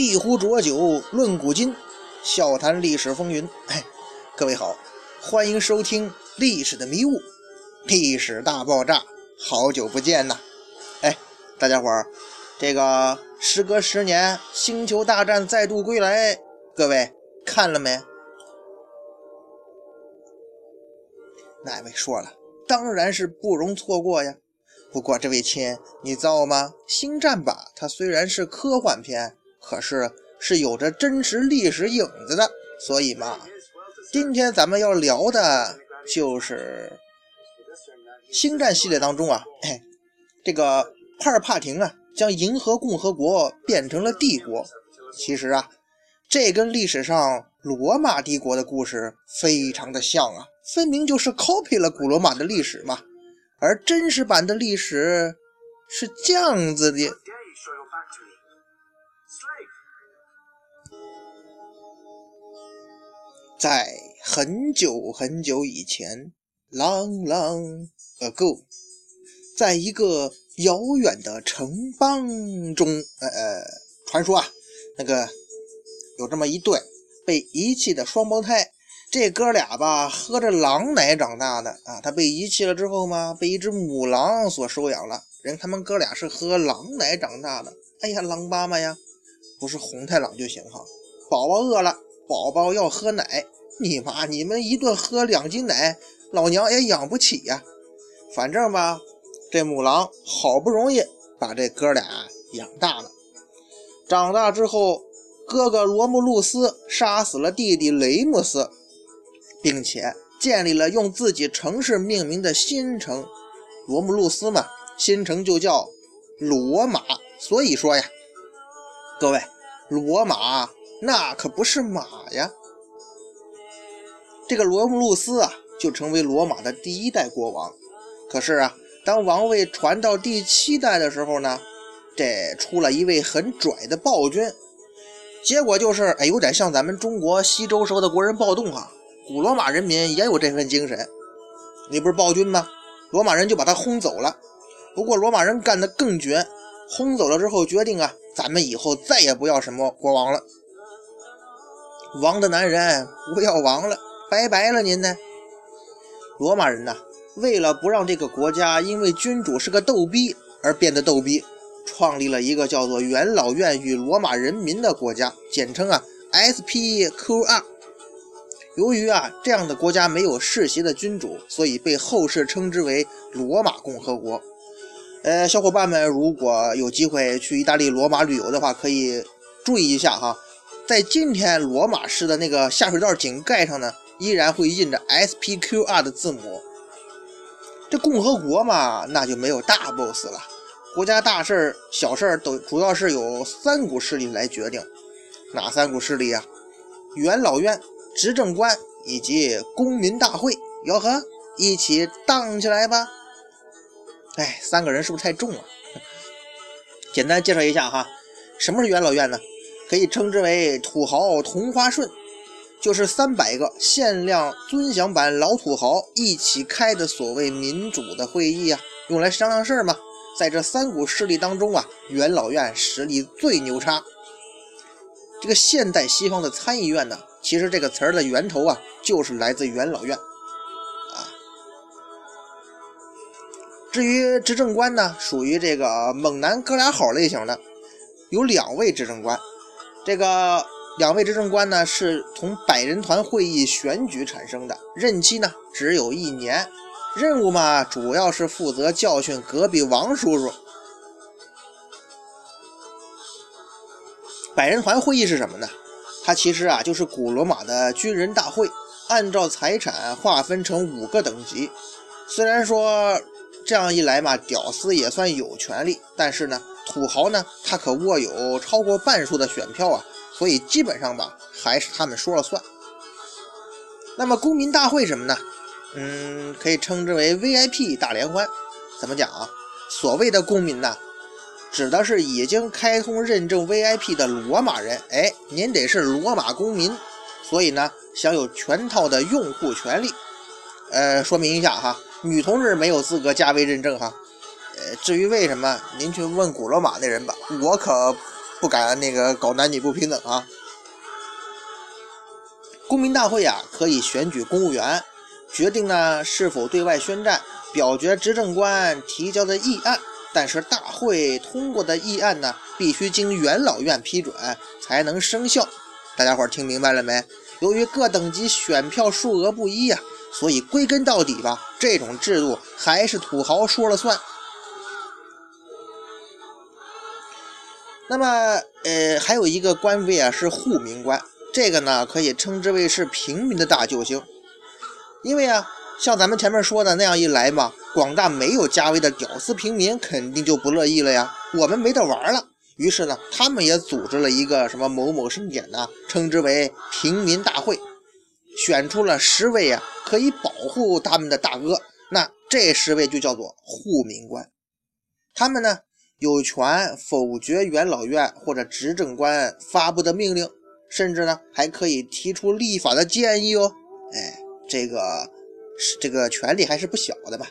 一壶浊酒论古今，笑谈历史风云。哎，各位好，欢迎收听《历史的迷雾》，历史大爆炸，好久不见呐！哎，大家伙儿，这个时隔十年，《星球大战》再度归来，各位看了没？哪位说了？当然是不容错过呀！不过这位亲，你知道吗？《星战》吧，它虽然是科幻片。可是是有着真实历史影子的，所以嘛，今天咱们要聊的就是《星战》系列当中啊，哎，这个帕尔帕廷啊，将银河共和国变成了帝国。其实啊，这跟历史上罗马帝国的故事非常的像啊，分明就是 copy 了古罗马的历史嘛。而真实版的历史是这样子的。在很久很久以前，long long ago，在一个遥远的城邦中，呃呃，传说啊，那个有这么一对被遗弃的双胞胎，这哥俩吧，喝着狼奶长大的啊。他被遗弃了之后嘛，被一只母狼所收养了。人他们哥俩是喝狼奶长大的。哎呀，狼妈妈呀，不是红太狼就行哈。宝宝饿了。宝宝要喝奶，你妈！你们一顿喝两斤奶，老娘也养不起呀。反正吧，这母狼好不容易把这哥俩养大了。长大之后，哥哥罗慕路斯杀死了弟弟雷姆斯，并且建立了用自己城市命名的新城——罗慕路斯嘛。新城就叫罗马。所以说呀，各位，罗马。那可不是马呀！这个罗慕路斯啊，就成为罗马的第一代国王。可是啊，当王位传到第七代的时候呢，这出了一位很拽的暴君。结果就是，哎，有点像咱们中国西周时候的国人暴动啊。古罗马人民也有这份精神。你不是暴君吗？罗马人就把他轰走了。不过罗马人干得更绝，轰走了之后决定啊，咱们以后再也不要什么国王了。王的男人不要王了，拜拜了您呢。罗马人呐，为了不让这个国家因为君主是个逗逼而变得逗逼，创立了一个叫做元老院与罗马人民的国家，简称啊 SPQR。由于啊这样的国家没有世袭的君主，所以被后世称之为罗马共和国。呃，小伙伴们如果有机会去意大利罗马旅游的话，可以注意一下哈。在今天罗马市的那个下水道井盖上呢，依然会印着 SPQR 的字母。这共和国嘛，那就没有大 boss 了，国家大事儿、小事儿都主要是由三股势力来决定。哪三股势力啊？元老院、执政官以及公民大会。吆喝，一起荡起来吧！哎，三个人是不是太重了？简单介绍一下哈，什么是元老院呢？可以称之为土豪同花顺，就是三百个限量尊享版老土豪一起开的所谓民主的会议啊，用来商量事儿嘛。在这三股势力当中啊，元老院实力最牛叉。这个现代西方的参议院呢，其实这个词儿的源头啊，就是来自元老院啊。至于执政官呢，属于这个猛男哥俩好类型的，有两位执政官。这个两位执政官呢，是从百人团会议选举产生的，任期呢只有一年，任务嘛主要是负责教训隔壁王叔叔。百人团会议是什么呢？它其实啊就是古罗马的军人大会，按照财产划分成五个等级。虽然说这样一来嘛，屌丝也算有权利，但是呢。土豪呢，他可握有超过半数的选票啊，所以基本上吧，还是他们说了算。那么公民大会什么呢？嗯，可以称之为 VIP 大联欢。怎么讲啊？所谓的公民呢，指的是已经开通认证 VIP 的罗马人。哎，您得是罗马公民，所以呢，享有全套的用户权利。呃，说明一下哈，女同志没有资格加微认证哈。至于为什么，您去问古罗马那人吧，我可不敢那个搞男女不平等啊。公民大会呀，可以选举公务员，决定呢是否对外宣战，表决执政官提交的议案。但是大会通过的议案呢，必须经元老院批准才能生效。大家伙儿听明白了没？由于各等级选票数额不一呀，所以归根到底吧，这种制度还是土豪说了算。那么，呃，还有一个官位啊，是护民官。这个呢，可以称之为是平民的大救星，因为啊，像咱们前面说的那样一来嘛，广大没有家位的屌丝平民肯定就不乐意了呀。我们没得玩了，于是呢，他们也组织了一个什么某某盛典呢，称之为平民大会，选出了十位啊可以保护他们的大哥，那这十位就叫做护民官，他们呢有权否决元老院或者执政官发布的命令。甚至呢，还可以提出立法的建议哦。哎，这个是这个权力还是不小的吧？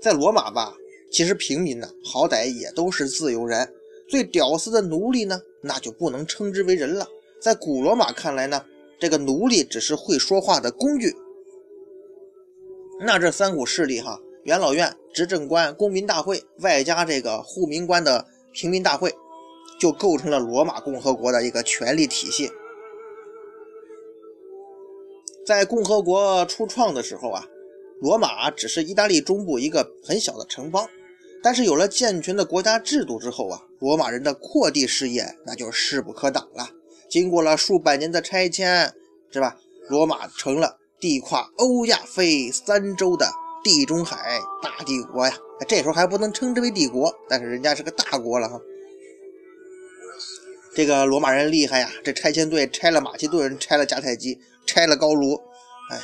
在罗马吧，其实平民呢，好歹也都是自由人。最屌丝的奴隶呢，那就不能称之为人了。在古罗马看来呢，这个奴隶只是会说话的工具。那这三股势力哈，元老院、执政官、公民大会，外加这个护民官的平民大会。就构成了罗马共和国的一个权力体系。在共和国初创的时候啊，罗马只是意大利中部一个很小的城邦。但是有了健全的国家制度之后啊，罗马人的扩地事业那就势不可挡了。经过了数百年的拆迁，是吧？罗马成了地跨欧亚非三洲的地中海大帝国呀。这时候还不能称之为帝国，但是人家是个大国了哈。这个罗马人厉害呀！这拆迁队拆了马其顿，拆了迦太基，拆了高卢，哎。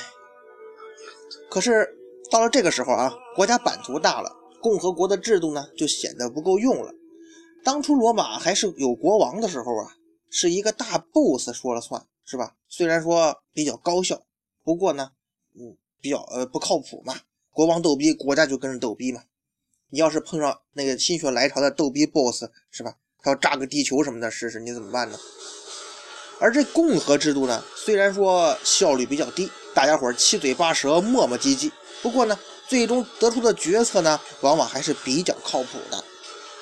可是到了这个时候啊，国家版图大了，共和国的制度呢就显得不够用了。当初罗马还是有国王的时候啊，是一个大 boss 说了算是吧？虽然说比较高效，不过呢，嗯，比较呃不靠谱嘛。国王逗逼，国家就跟着逗逼嘛。你要是碰上那个心血来潮的逗逼 boss 是吧？他要炸个地球什么的试试，你怎么办呢？而这共和制度呢，虽然说效率比较低，大家伙七嘴八舌、磨磨唧唧，不过呢，最终得出的决策呢，往往还是比较靠谱的。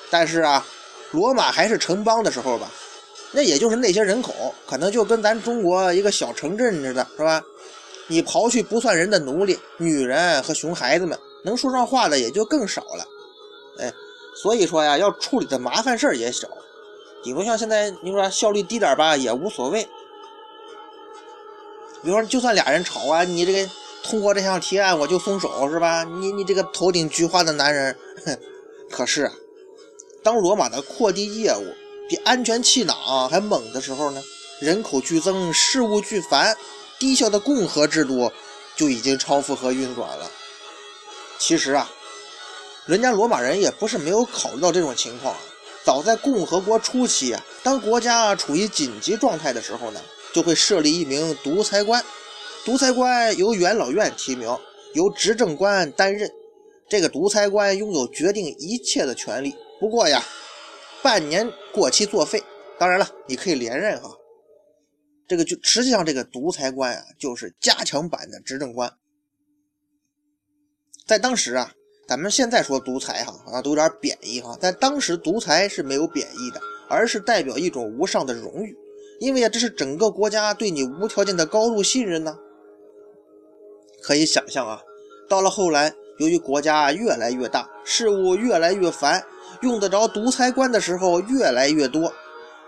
但是啊，罗马还是城邦的时候吧，那也就是那些人口，可能就跟咱中国一个小城镇似的，是吧？你刨去不算人的奴隶、女人和熊孩子们，能说上话的也就更少了。哎。所以说呀，要处理的麻烦事儿也少，比如像现在你说效率低点吧，也无所谓。比如说，就算俩人吵啊，你这个通过这项提案我就松手是吧？你你这个头顶菊花的男人，哼！可是，当罗马的扩地业务比安全气囊还猛的时候呢，人口剧增，事务剧繁，低效的共和制度就已经超负荷运转了。其实啊。人家罗马人也不是没有考虑到这种情况啊。早在共和国初期啊，当国家处于紧急状态的时候呢，就会设立一名独裁官。独裁官由元老院提名，由执政官担任。这个独裁官拥有决定一切的权利。不过呀，半年过期作废。当然了，你可以连任哈。这个就实际上这个独裁官啊，就是加强版的执政官。在当时啊。咱们现在说独裁哈，好像都有点贬义哈。在当时，独裁是没有贬义的，而是代表一种无上的荣誉，因为啊，这是整个国家对你无条件的高度信任呢。可以想象啊，到了后来，由于国家越来越大，事务越来越繁，用得着独裁官的时候越来越多，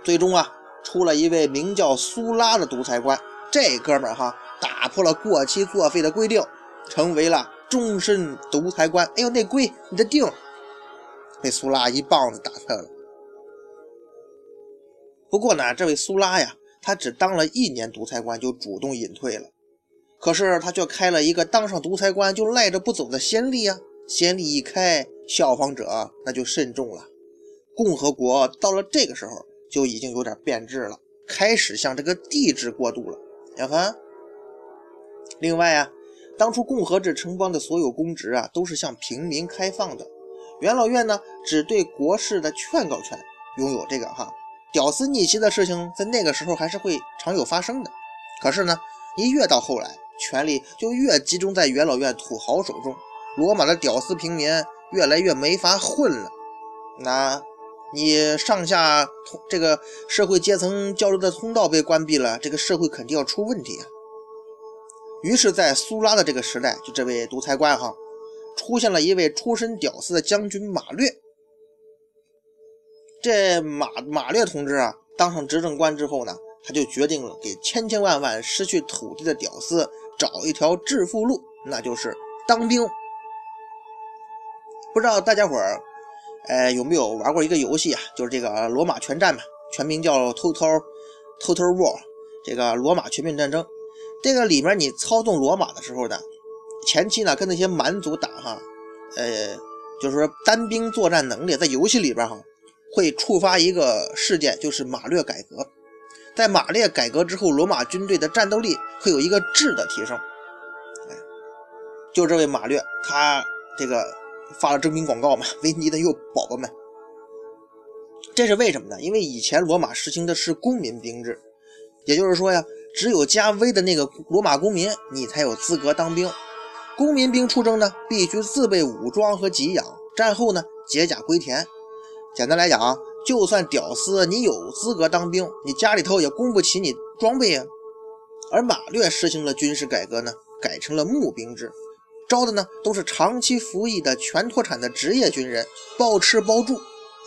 最终啊，出了一位名叫苏拉的独裁官。这哥们儿哈，打破了过期作废的规定，成为了。终身独裁官，哎呦，那规，你的腚被苏拉一棒子打穿了。不过呢，这位苏拉呀，他只当了一年独裁官就主动隐退了。可是他却开了一个当上独裁官就赖着不走的先例啊！先例一开，效仿者那就慎重了。共和国到了这个时候就已经有点变质了，开始向这个帝制过渡了。小凡，另外啊。当初共和制城邦的所有公职啊，都是向平民开放的。元老院呢，只对国事的劝告权拥有这个哈屌丝逆袭的事情在那个时候还是会常有发生的。可是呢，一越到后来，权力就越集中在元老院土豪手中，罗马的屌丝平民越来越没法混了。那，你上下通这个社会阶层交流的通道被关闭了，这个社会肯定要出问题啊。于是，在苏拉的这个时代，就这位独裁官哈，出现了一位出身屌丝的将军马略。这马马略同志啊，当上执政官之后呢，他就决定了给千千万万失去土地的屌丝找一条致富路，那就是当兵。不知道大家伙儿，呃，有没有玩过一个游戏啊？就是这个罗马全战嘛，全名叫 Total Total War，这个罗马全面战争。这个里面你操纵罗马的时候呢，前期呢跟那些蛮族打哈，呃，就是说单兵作战能力在游戏里边哈。会触发一个事件，就是马略改革。在马略改革之后，罗马军队的战斗力会有一个质的提升。哎，就这位马略，他这个发了征兵广告嘛，维尼的幼宝宝们。这是为什么呢？因为以前罗马实行的是公民兵制，也就是说呀，只有加威的那个罗马公民，你才有资格当兵。公民兵出征呢，必须自备武装和给养，战后呢，解甲归田。简单来讲啊，就算屌丝，你有资格当兵，你家里头也供不起你装备呀。而马略实行了军事改革呢，改成了募兵制，招的呢都是长期服役的全脱产的职业军人，包吃包住。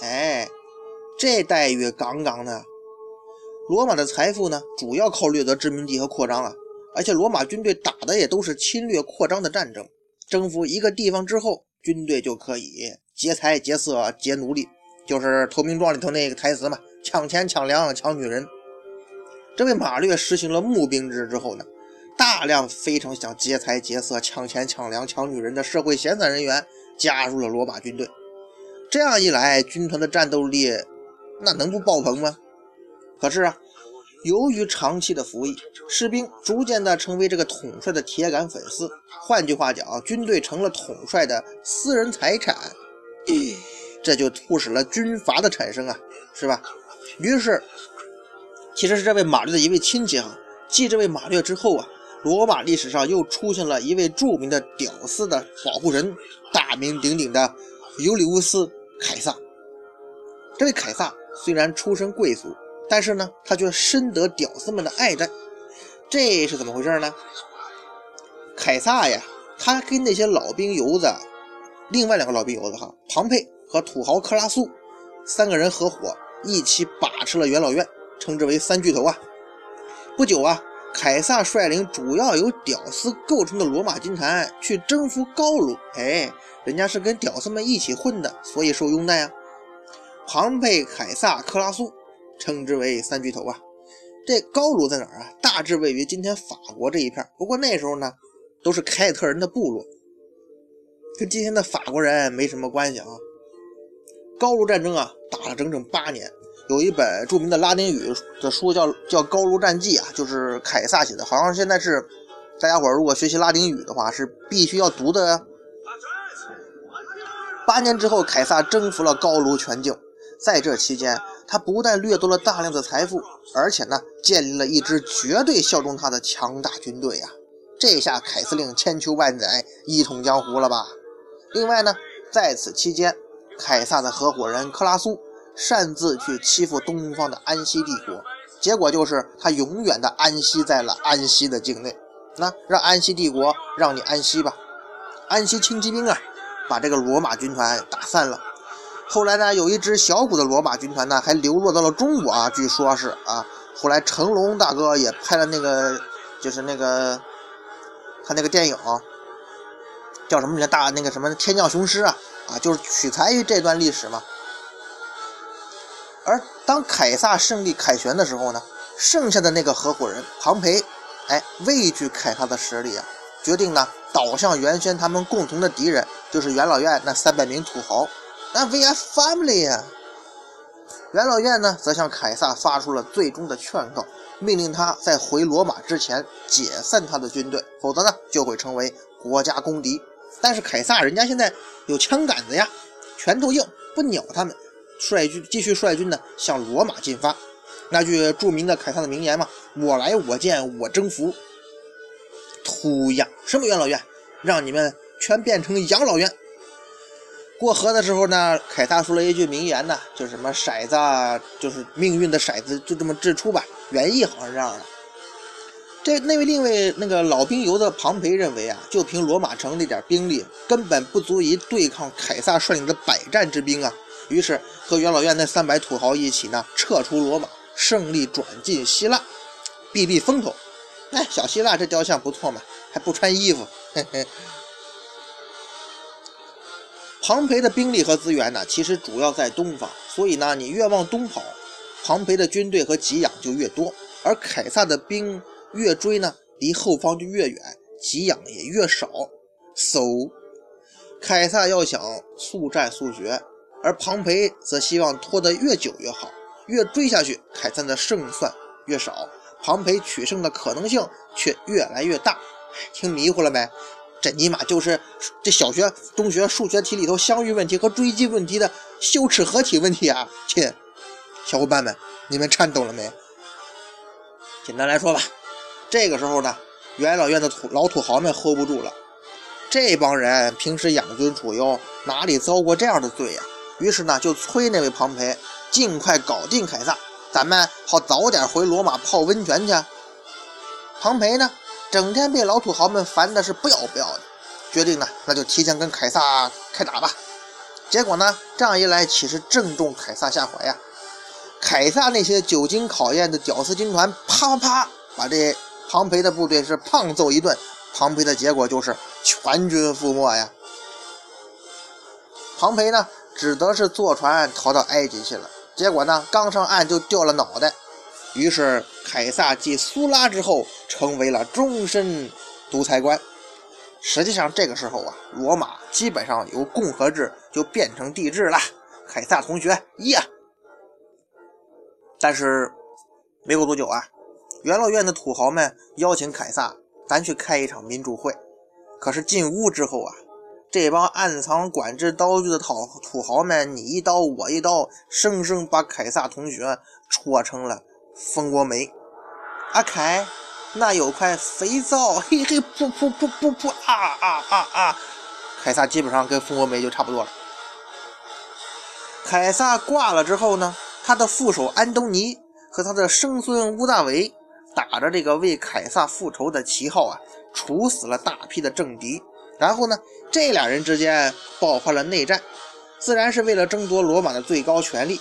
哎，这待遇杠杠的。罗马的财富呢，主要靠掠夺殖民地和扩张啊，而且罗马军队打的也都是侵略扩张的战争。征服一个地方之后，军队就可以劫财劫色劫奴隶。就是《投名状》里头那个台词嘛，抢钱、抢粮、抢女人。这位马略实行了募兵制之后呢，大量非常想劫财劫色、抢钱、抢粮、抢女人的社会闲散人员加入了罗马军队。这样一来，军团的战斗力那能不爆棚吗？可是啊，由于长期的服役，士兵逐渐的成为这个统帅的铁杆粉丝。换句话讲，军队成了统帅的私人财产。这就促使了军阀的产生啊，是吧？于是，其实是这位马略的一位亲戚啊。继这位马略之后啊，罗马历史上又出现了一位著名的屌丝的保护人，大名鼎鼎的尤里乌斯·凯撒。这位凯撒虽然出身贵族，但是呢，他却深得屌丝们的爱戴。这是怎么回事呢？凯撒呀，他跟那些老兵油子，另外两个老兵油子哈，庞培。和土豪克拉苏三个人合伙一起把持了元老院，称之为三巨头啊。不久啊，凯撒率领主要由屌丝构成的罗马军团去征服高卢。哎，人家是跟屌丝们一起混的，所以受拥戴啊。庞培、凯撒、克拉苏称之为三巨头啊。这高卢在哪儿啊？大致位于今天法国这一片。不过那时候呢，都是凯尔特人的部落，跟今天的法国人没什么关系啊。高卢战争啊，打了整整八年。有一本著名的拉丁语的书叫叫《高卢战记》啊，就是凯撒写的。好像现在是大家伙如果学习拉丁语的话，是必须要读的。八年之后，凯撒征服了高卢全境。在这期间，他不但掠夺了大量的财富，而且呢，建立了一支绝对效忠他的强大军队呀。这下凯司令千秋万载，一统江湖了吧？另外呢，在此期间。凯撒的合伙人克拉苏擅自去欺负东方的安息帝国，结果就是他永远的安息在了安息的境内。那让安息帝国让你安息吧。安息轻骑兵啊，把这个罗马军团打散了。后来呢，有一支小股的罗马军团呢，还流落到了中国啊。据说是啊，后来成龙大哥也拍了那个，就是那个他那个电影叫什么名？大那个什么天降雄狮啊。啊，就是取材于这段历史嘛。而当凯撒胜利凯旋的时候呢，剩下的那个合伙人庞培，哎，畏惧凯撒的实力啊，决定呢倒向原先他们共同的敌人，就是元老院那三百名土豪。那 We are family 呀。元老院呢，则向凯撒发出了最终的劝告，命令他在回罗马之前解散他的军队，否则呢就会成为国家公敌。但是凯撒人家现在有枪杆子呀，拳头硬，不鸟他们。率军继续率军呢向罗马进发。那句著名的凯撒的名言嘛：“我来我见我征服。”土养什么元老院？让你们全变成养老院。过河的时候呢，凯撒说了一句名言呢，就是什么骰子啊，就是命运的骰子，就这么掷出吧。原意好像是这样的。这那位另位那个老兵游的庞培认为啊，就凭罗马城那点兵力，根本不足以对抗凯撒率领的百战之兵啊。于是和元老院那三百土豪一起呢，撤出罗马，胜利转进希腊，避避风头。哎，小希腊这雕像不错嘛，还不穿衣服。嘿嘿。庞培的兵力和资源呢，其实主要在东方，所以呢，你越往东跑，庞培的军队和给养就越多；而凯撒的兵越追呢，离后方就越远，给养也越少。So，凯撒要想速战速决，而庞培则希望拖得越久越好，越追下去，凯撒的胜算越少。庞培取胜的可能性却越来越大，听迷糊了没？这尼玛就是这小学、中学数学题里头相遇问题和追击问题的羞耻合体问题啊！亲，小伙伴们，你们颤抖了没？简单来说吧，这个时候呢，元老院的土老土豪们 hold 不住了，这帮人平时养尊处优，哪里遭过这样的罪呀？于是呢，就催那位庞培尽快搞定凯撒。咱们好早点回罗马泡温泉去。庞培呢，整天被老土豪们烦的是不要不要的，决定呢，那就提前跟凯撒开打吧。结果呢，这样一来岂是正中凯撒下怀呀？凯撒那些久经考验的屌丝军团，啪啪啪，把这庞培的部队是胖揍一顿。庞培的结果就是全军覆没呀。庞培呢，只得是坐船逃到埃及去了。结果呢，刚上岸就掉了脑袋。于是凯撒继苏拉之后，成为了终身独裁官。实际上，这个时候啊，罗马基本上由共和制就变成帝制了。凯撒同学，耶！但是没过多久啊，元老院的土豪们邀请凯撒，咱去开一场民主会。可是进屋之后啊。这帮暗藏管制刀具的土土豪们，你一刀我一刀，生生把凯撒同学戳成了蜂窝煤。阿凯，那有块肥皂，嘿嘿，噗噗噗噗噗，啊啊啊啊！凯撒基本上跟蜂窝煤就差不多了。凯撒挂了之后呢，他的副手安东尼和他的生孙乌大维，打着这个为凯撒复仇的旗号啊，处死了大批的政敌。然后呢，这俩人之间爆发了内战，自然是为了争夺罗马的最高权力。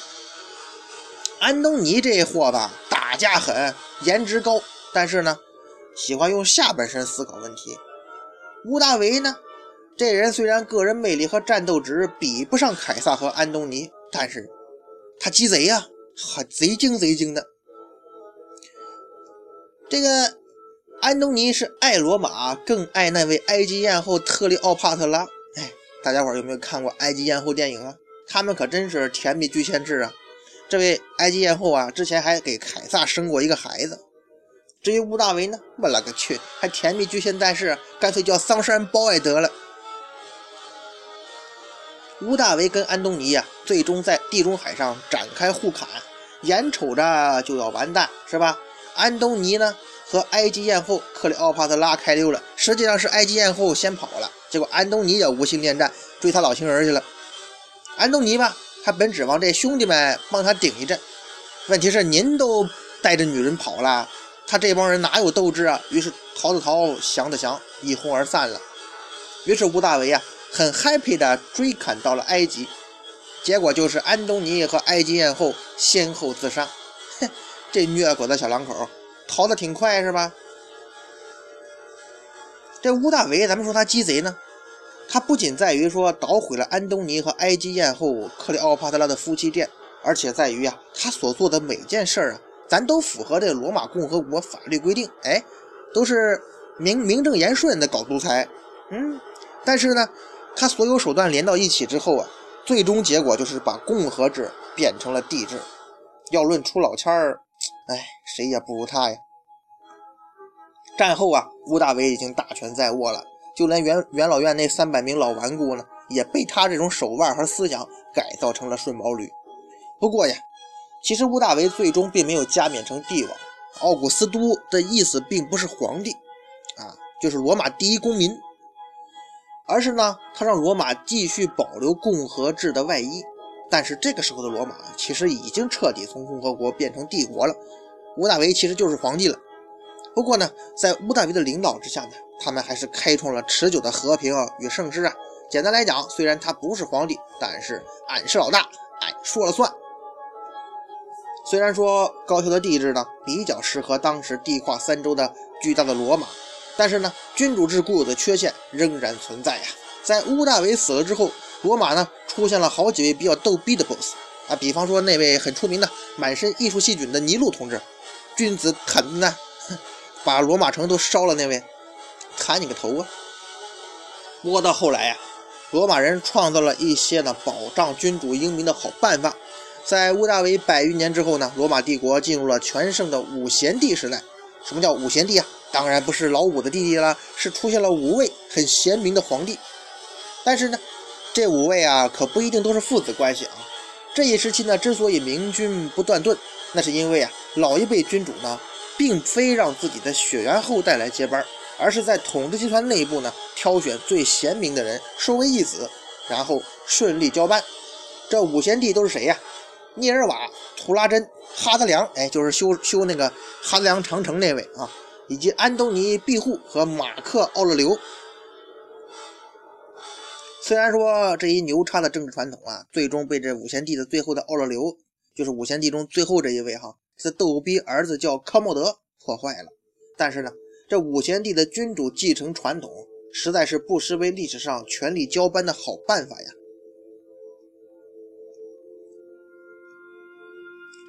安东尼这货吧，打架狠，颜值高，但是呢，喜欢用下半身思考问题。乌大维呢，这人虽然个人魅力和战斗值比不上凯撒和安东尼，但是他鸡贼呀，还贼精贼精的。这个。安东尼是爱罗马，更爱那位埃及艳后特里奥帕特拉。哎，大家伙有没有看过埃及艳后电影啊？他们可真是甜蜜巨献制啊！这位埃及艳后啊，之前还给凯撒生过一个孩子。至于乌大维呢，我勒个去，还甜蜜巨献但是干脆叫桑山包爱得了。乌大维跟安东尼呀，最终在地中海上展开互砍，眼瞅着就要完蛋，是吧？安东尼呢？和埃及艳后克里奥帕特拉开溜了，实际上是埃及艳后先跑了，结果安东尼也无心恋战，追他老情人去了。安东尼吧，他本指望这兄弟们帮他顶一阵，问题是您都带着女人跑了，他这帮人哪有斗志啊？于是逃的逃，降的降，一哄而散了。于是吴大维啊，很 happy 的追砍到了埃及，结果就是安东尼和埃及艳后先后自杀。哼，这虐狗的小两口。逃得挺快是吧？这乌大维，咱们说他鸡贼呢，他不仅在于说捣毁了安东尼和埃及艳后克里奥帕特拉的夫妻店，而且在于啊，他所做的每件事儿啊，咱都符合这罗马共和国法律规定，哎，都是名名正言顺的搞独裁，嗯，但是呢，他所有手段连到一起之后啊，最终结果就是把共和制变成了帝制。要论出老千儿。哎，谁也不如他呀！战后啊，屋大维已经大权在握了，就连元元老院那三百名老顽固呢，也被他这种手腕和思想改造成了顺毛驴。不过呀，其实屋大维最终并没有加冕成帝王，奥古斯都的意思并不是皇帝，啊，就是罗马第一公民，而是呢，他让罗马继续保留共和制的外衣。但是这个时候的罗马其实已经彻底从共和国变成帝国了，屋大维其实就是皇帝了。不过呢，在屋大维的领导之下呢，他们还是开创了持久的和平与盛世啊。简单来讲，虽然他不是皇帝，但是俺是老大，俺说了算。虽然说高俅的地质呢比较适合当时地跨三州的巨大的罗马，但是呢，君主制固有的缺陷仍然存在呀。在屋大维死了之后，罗马呢出现了好几位比较逗逼的 boss 啊，比方说那位很出名的满身艺术细菌的尼禄同志，君子坦呢，把罗马城都烧了那位，砍你个头啊！不过到后来呀，罗马人创造了一些呢保障君主英明的好办法，在屋大维百余年之后呢，罗马帝国进入了全盛的五贤帝时代。什么叫五贤帝啊？当然不是老五的弟弟啦，是出现了五位很贤明的皇帝。但是呢。这五位啊，可不一定都是父子关系啊。这一时期呢，之所以明君不断顿，那是因为啊，老一辈君主呢，并非让自己的血缘后代来接班，而是在统治集团内部呢，挑选最贤明的人收为义子，然后顺利交班。这五贤帝都是谁呀？涅尔瓦、图拉真、哈德良，哎，就是修修那个哈德良长城那位啊，以及安东尼庇护和马克奥勒留。虽然说这一牛叉的政治传统啊，最终被这五贤帝的最后的奥勒留，就是五贤帝中最后这一位哈，这逗逼儿子叫康莫德破坏了，但是呢，这五贤帝的君主继承传统，实在是不失为历史上权力交班的好办法呀。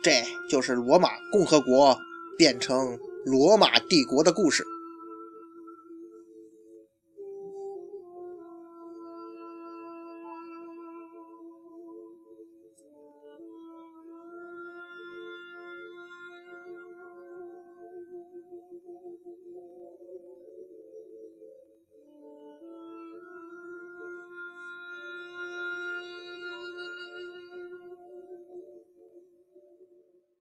这就是罗马共和国变成罗马帝国的故事。